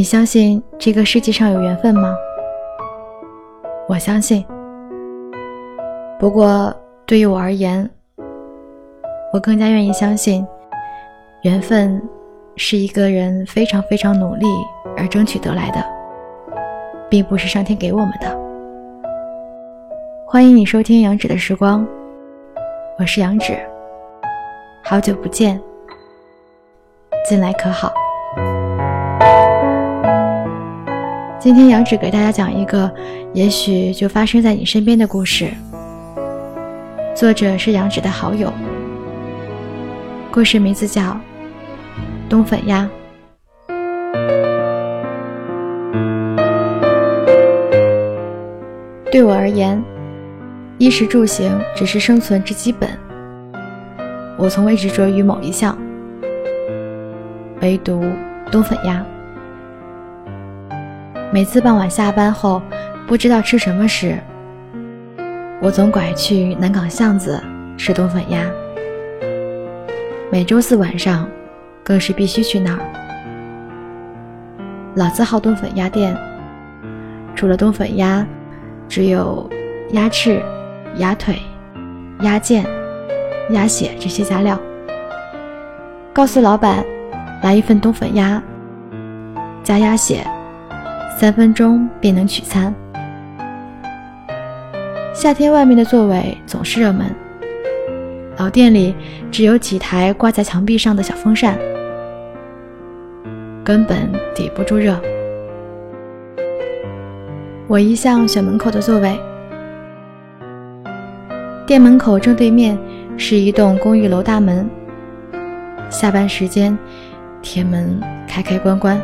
你相信这个世界上有缘分吗？我相信。不过对于我而言，我更加愿意相信，缘分是一个人非常非常努力而争取得来的，并不是上天给我们的。欢迎你收听杨芷的时光，我是杨芷，好久不见，近来可好？今天杨芷给大家讲一个，也许就发生在你身边的故事。作者是杨芷的好友。故事名字叫《冬粉鸭》。对我而言，衣食住行只是生存之基本。我从未执着于某一项，唯独冬粉鸭。每次傍晚下班后，不知道吃什么时，我总拐去南岗巷子吃冬粉鸭。每周四晚上，更是必须去那儿。老字号冬粉鸭店，除了冬粉鸭，只有鸭翅、鸭腿、鸭腱、鸭血这些加料。告诉老板，来一份冬粉鸭，加鸭血。三分钟便能取餐。夏天外面的座位总是热门，老店里只有几台挂在墙壁上的小风扇，根本抵不住热。我一向选门口的座位，店门口正对面是一栋公寓楼大门，下班时间，铁门开开关关。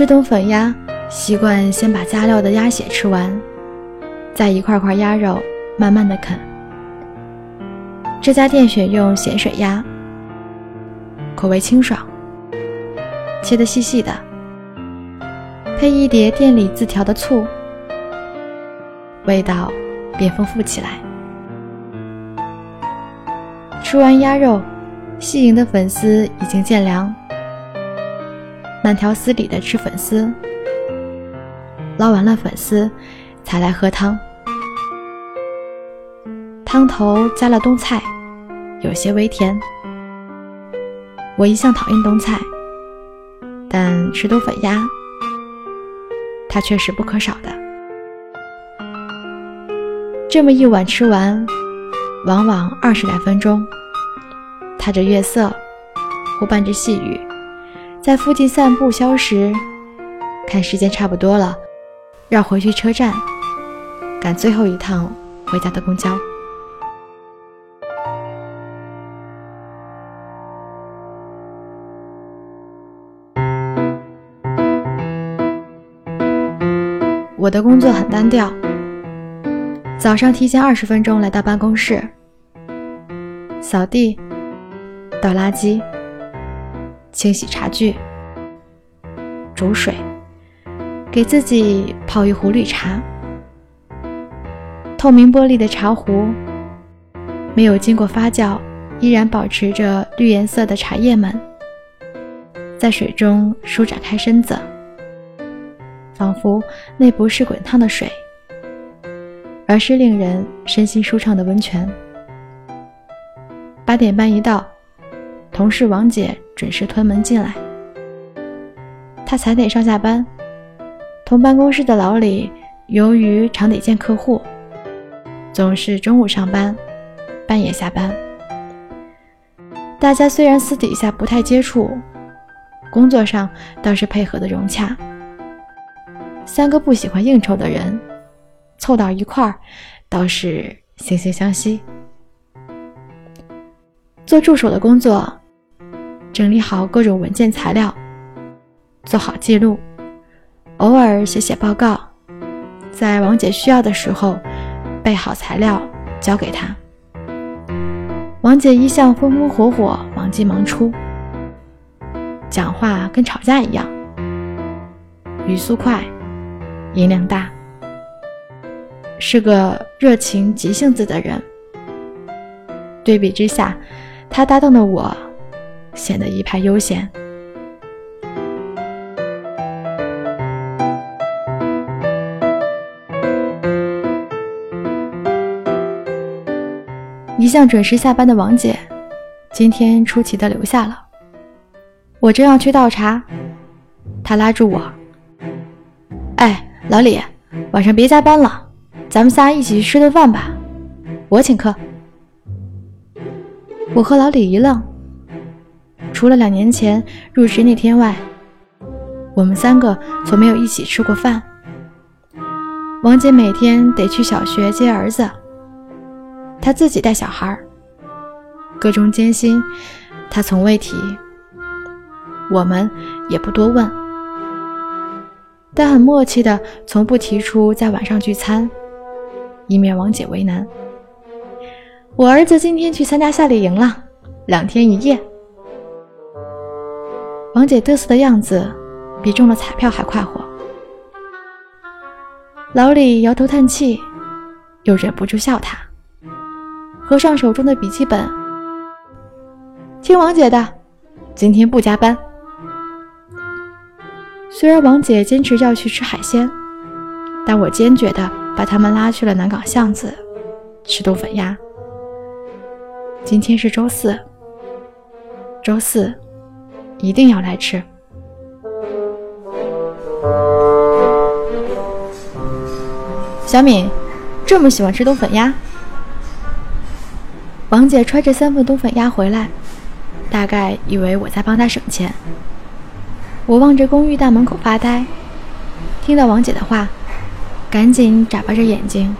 吃冬粉鸭，习惯先把加料的鸭血吃完，再一块块鸭肉慢慢的啃。这家店选用咸水鸭，口味清爽，切得细细的，配一碟店里自调的醋，味道便丰富起来。吃完鸭肉，细莹的粉丝已经见凉。慢条斯理的吃粉丝，捞完了粉丝，才来喝汤。汤头加了冬菜，有些微甜。我一向讨厌冬菜，但吃冬粉鸭，它却是不可少的。这么一碗吃完，往往二十来分钟，踏着月色，或伴着细雨。在附近散步消食，看时间差不多了，绕回去车站，赶最后一趟回家的公交。我的工作很单调，早上提前二十分钟来到办公室，扫地，倒垃圾。清洗茶具，煮水，给自己泡一壶绿茶。透明玻璃的茶壶，没有经过发酵，依然保持着绿颜色的茶叶们，在水中舒展开身子，仿佛那不是滚烫的水，而是令人身心舒畅的温泉。八点半一到。同事王姐准时推门进来，她才得上下班。同办公室的老李由于常得见客户，总是中午上班，半夜下班。大家虽然私底下不太接触，工作上倒是配合的融洽。三个不喜欢应酬的人，凑到一块儿，倒是惺惺相惜。做助手的工作。整理好各种文件材料，做好记录，偶尔写写报告，在王姐需要的时候备好材料交给她。王姐一向风风火火，忙进忙出，讲话跟吵架一样，语速快，音量大，是个热情急性子的人。对比之下，她搭档的我。显得一派悠闲。一向准时下班的王姐，今天出奇的留下了。我正要去倒茶，她拉住我：“哎，老李，晚上别加班了，咱们仨一起去吃顿饭吧，我请客。”我和老李一愣，除了两年前入职那天外，我们三个从没有一起吃过饭。王姐每天得去小学接儿子。她自己带小孩各种艰辛，她从未提，我们也不多问，但很默契的从不提出在晚上聚餐，以免王姐为难。我儿子今天去参加夏令营了，两天一夜。王姐嘚瑟的样子比中了彩票还快活。老李摇头叹气，又忍不住笑他。合上手中的笔记本，听王姐的，今天不加班。虽然王姐坚持要去吃海鲜，但我坚决的把他们拉去了南港巷子吃冬粉鸭。今天是周四，周四一定要来吃。小敏这么喜欢吃冬粉鸭。王姐揣着三份冬粉鸭回来，大概以为我在帮她省钱。我望着公寓大门口发呆，听到王姐的话，赶紧眨巴着眼睛。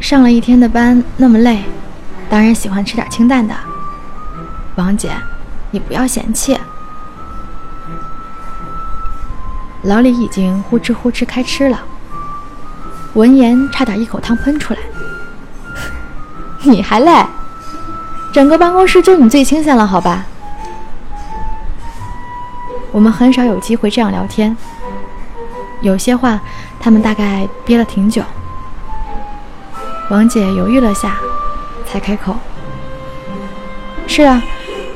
上了一天的班，那么累，当然喜欢吃点清淡的。王姐，你不要嫌弃。老李已经呼哧呼哧开吃了，闻言差点一口汤喷出来。你还累？整个办公室就你最清闲了，好吧？我们很少有机会这样聊天，有些话他们大概憋了挺久。王姐犹豫了下，才开口：“是啊，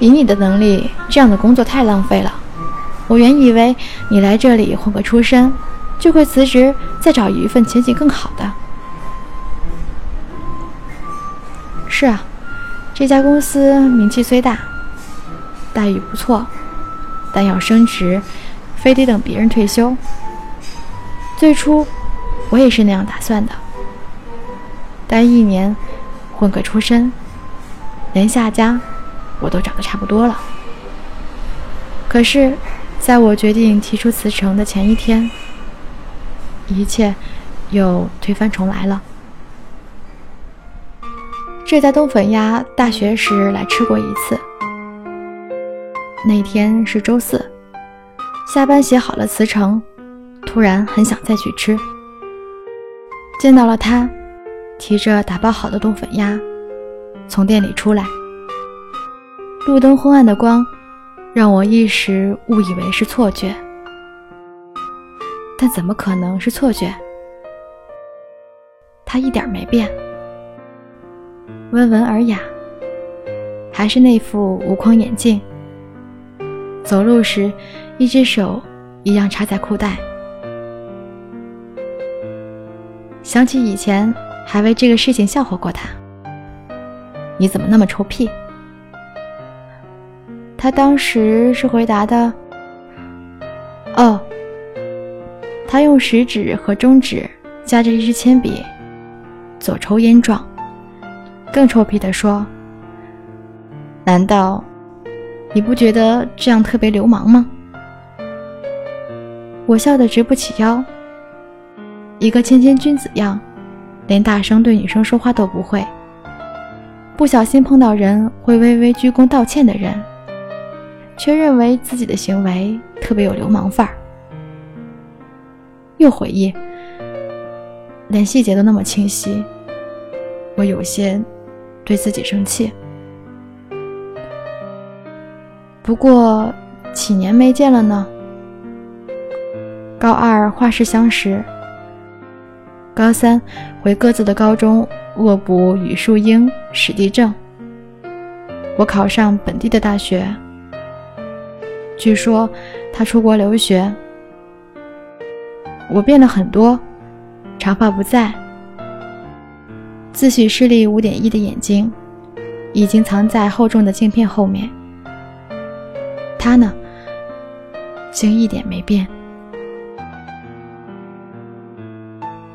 以你的能力，这样的工作太浪费了。我原以为你来这里混个出身，就会辞职，再找一份前景更好的。”是啊，这家公司名气虽大，待遇不错，但要升职，非得等别人退休。最初我也是那样打算的，待一年，混个出身，连下家我都长得差不多了。可是，在我决定提出辞呈的前一天，一切又推翻重来了。这家冬粉鸭，大学时来吃过一次。那天是周四，下班写好了辞呈，突然很想再去吃。见到了他，提着打包好的冬粉鸭，从店里出来。路灯昏暗的光，让我一时误以为是错觉，但怎么可能是错觉？他一点没变。温文尔雅，还是那副无框眼镜。走路时，一只手一样插在裤袋。想起以前还为这个事情笑话过他。你怎么那么臭屁？他当时是回答的。哦，他用食指和中指夹着一支铅笔，左抽烟状。更臭屁地说：“难道你不觉得这样特别流氓吗？”我笑得直不起腰。一个谦谦君子样，连大声对女生说话都不会，不小心碰到人会微微鞠躬道歉的人，却认为自己的行为特别有流氓范儿。又回忆，连细节都那么清晰，我有些。对自己生气，不过几年没见了呢。高二画室相识，高三回各自的高中恶补语数英、史地政。我考上本地的大学。据说他出国留学。我变了很多，长发不在，自诩视力五点一的眼睛已经藏在厚重的镜片后面。他呢，竟一点没变。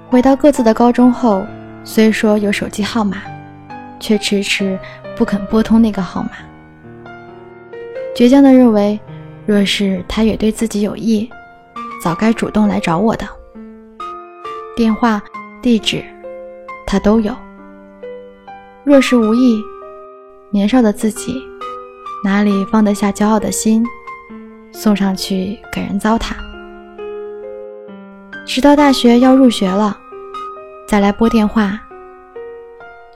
回到各自的高中后，虽说有手机号码，却迟迟不肯拨通那个号码。倔强的认为，若是他也对自己有意，早该主动来找我的。电话、地址，他都有。若是无意，年少的自己哪里放得下骄傲的心，送上去给人糟蹋？直到大学要入学了，再来拨电话，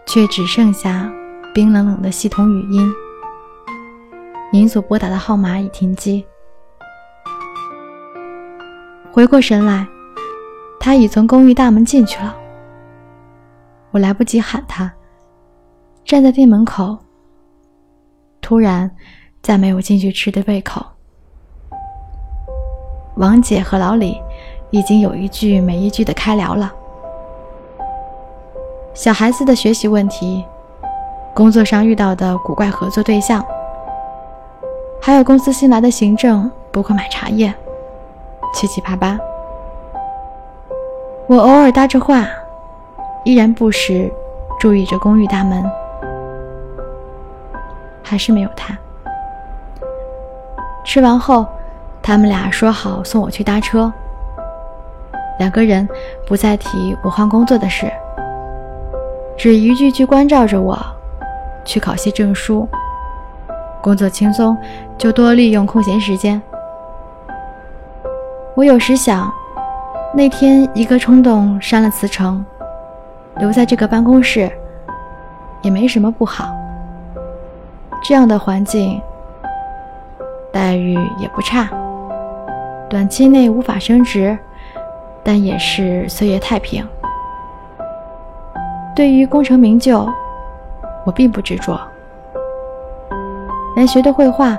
却只剩下冰冷冷的系统语音。您所拨打的号码已停机。回过神来，他已从公寓大门进去了。我来不及喊他，站在店门口，突然再没有进去吃的胃口。王姐和老李。已经有一句没一句的开聊了，小孩子的学习问题，工作上遇到的古怪合作对象，还有公司新来的行政不会买茶叶，七七八八。我偶尔搭着话，依然不时注意着公寓大门，还是没有他。吃完后，他们俩说好送我去搭车。两个人不再提我换工作的事，只一句句关照着我去考些证书，工作轻松就多利用空闲时间。我有时想，那天一个冲动删了辞呈，留在这个办公室也没什么不好。这样的环境待遇也不差，短期内无法升职。但也是岁月太平。对于功成名就，我并不执着，连学的绘画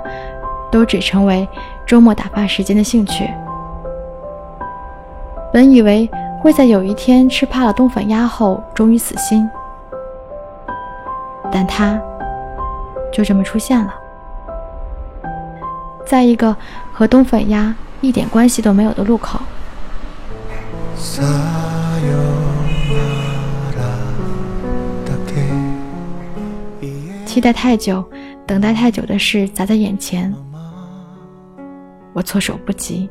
都只成为周末打发时间的兴趣。本以为会在有一天吃怕了冬粉鸭后终于死心，但他就这么出现了，在一个和冬粉鸭一点关系都没有的路口。期待太久，等待太久的事砸在眼前，我措手不及。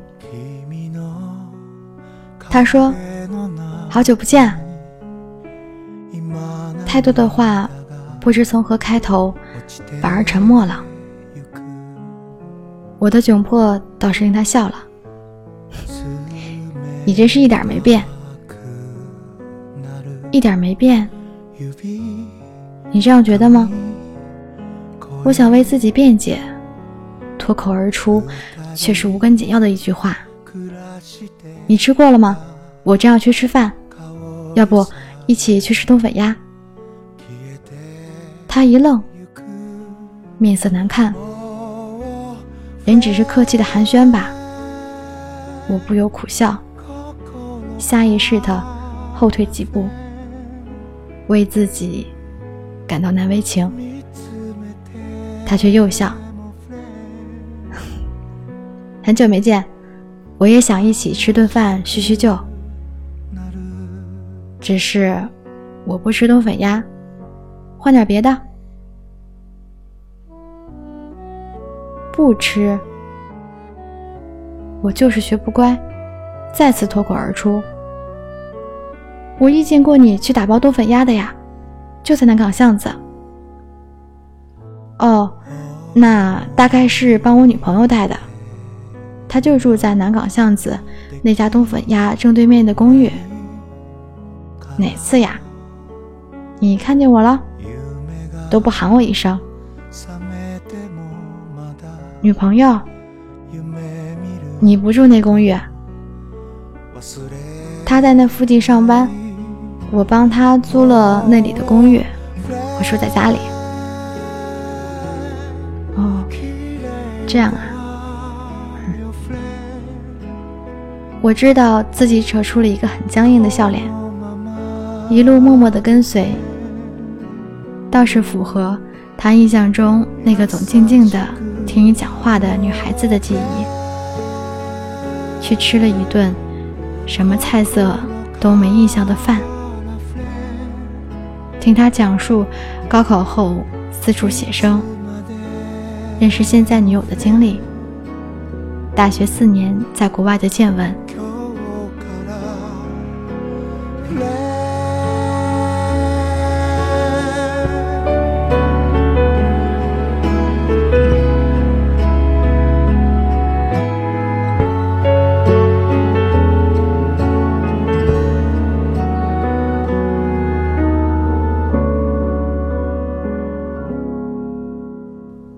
他说：“好久不见。”太多的话，不知从何开头，反而沉默了。我的窘迫倒是令他笑了。你真是一点没变，一点没变。你这样觉得吗？我想为自己辩解，脱口而出却是无关紧要的一句话。你吃过了吗？我正要去吃饭，要不一起去吃冬粉鸭？他一愣，面色难看，人只是客气的寒暄吧。我不由苦笑。下意识的后退几步，为自己感到难为情。他却又笑。很久没见，我也想一起吃顿饭叙叙旧。只是我不吃冬粉鸭，换点别的。不吃，我就是学不乖。再次脱口而出：“我遇见过你去打包冬粉鸭的呀，就在南岗巷子。”那大概是帮我女朋友带的，她就住在南港巷子那家冬粉鸭正对面的公寓。哪次呀？你看见我了，都不喊我一声。女朋友？你不住那公寓？他在那附近上班，我帮他租了那里的公寓，我住在家里。这样啊。我知道自己扯出了一个很僵硬的笑脸，一路默默的跟随，倒是符合他印象中那个总静静的听你讲话的女孩子的记忆。去吃了一顿什么菜色都没印象的饭，听他讲述高考后四处写生，认识现在女友的经历，大学四年在国外的见闻。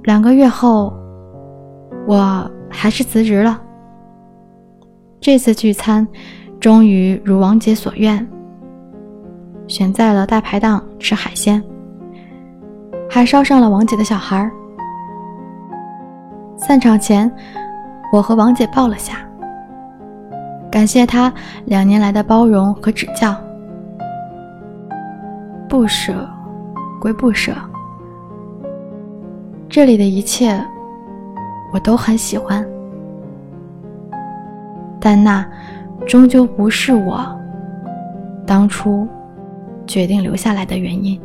两个月后，我还是辞职了。这次聚餐终于如王姐所愿，选在了大排档吃海鲜，还捎上了王姐的小孩儿。散场前，我和王姐抱了下，感谢她两年来的包容和指教。不舍归不舍。这里的一切，我都很喜欢，但那终究不是我当初决定留下来的原因。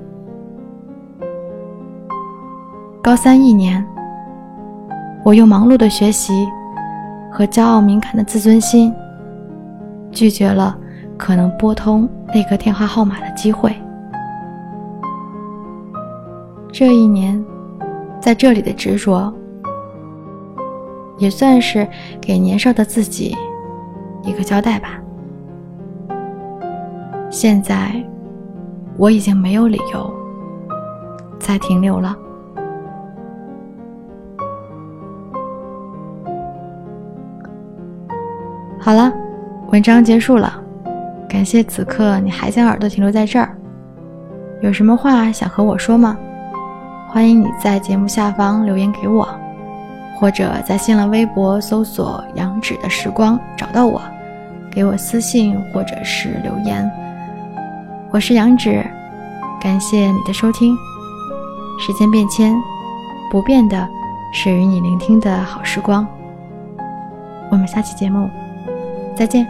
高三一年，我用忙碌的学习和骄傲敏感的自尊心，拒绝了可能拨通那个电话号码的机会。这一年。在这里的执着，也算是给年少的自己一个交代吧。现在我已经没有理由再停留了。好了，文章结束了，感谢此刻你还将耳朵停留在这儿。有什么话想和我说吗？欢迎你在节目下方留言给我，或者在新浪微博搜索“杨芷的时光”找到我，给我私信或者是留言。我是杨芷，感谢你的收听。时间变迁，不变的是与你聆听的好时光。我们下期节目再见。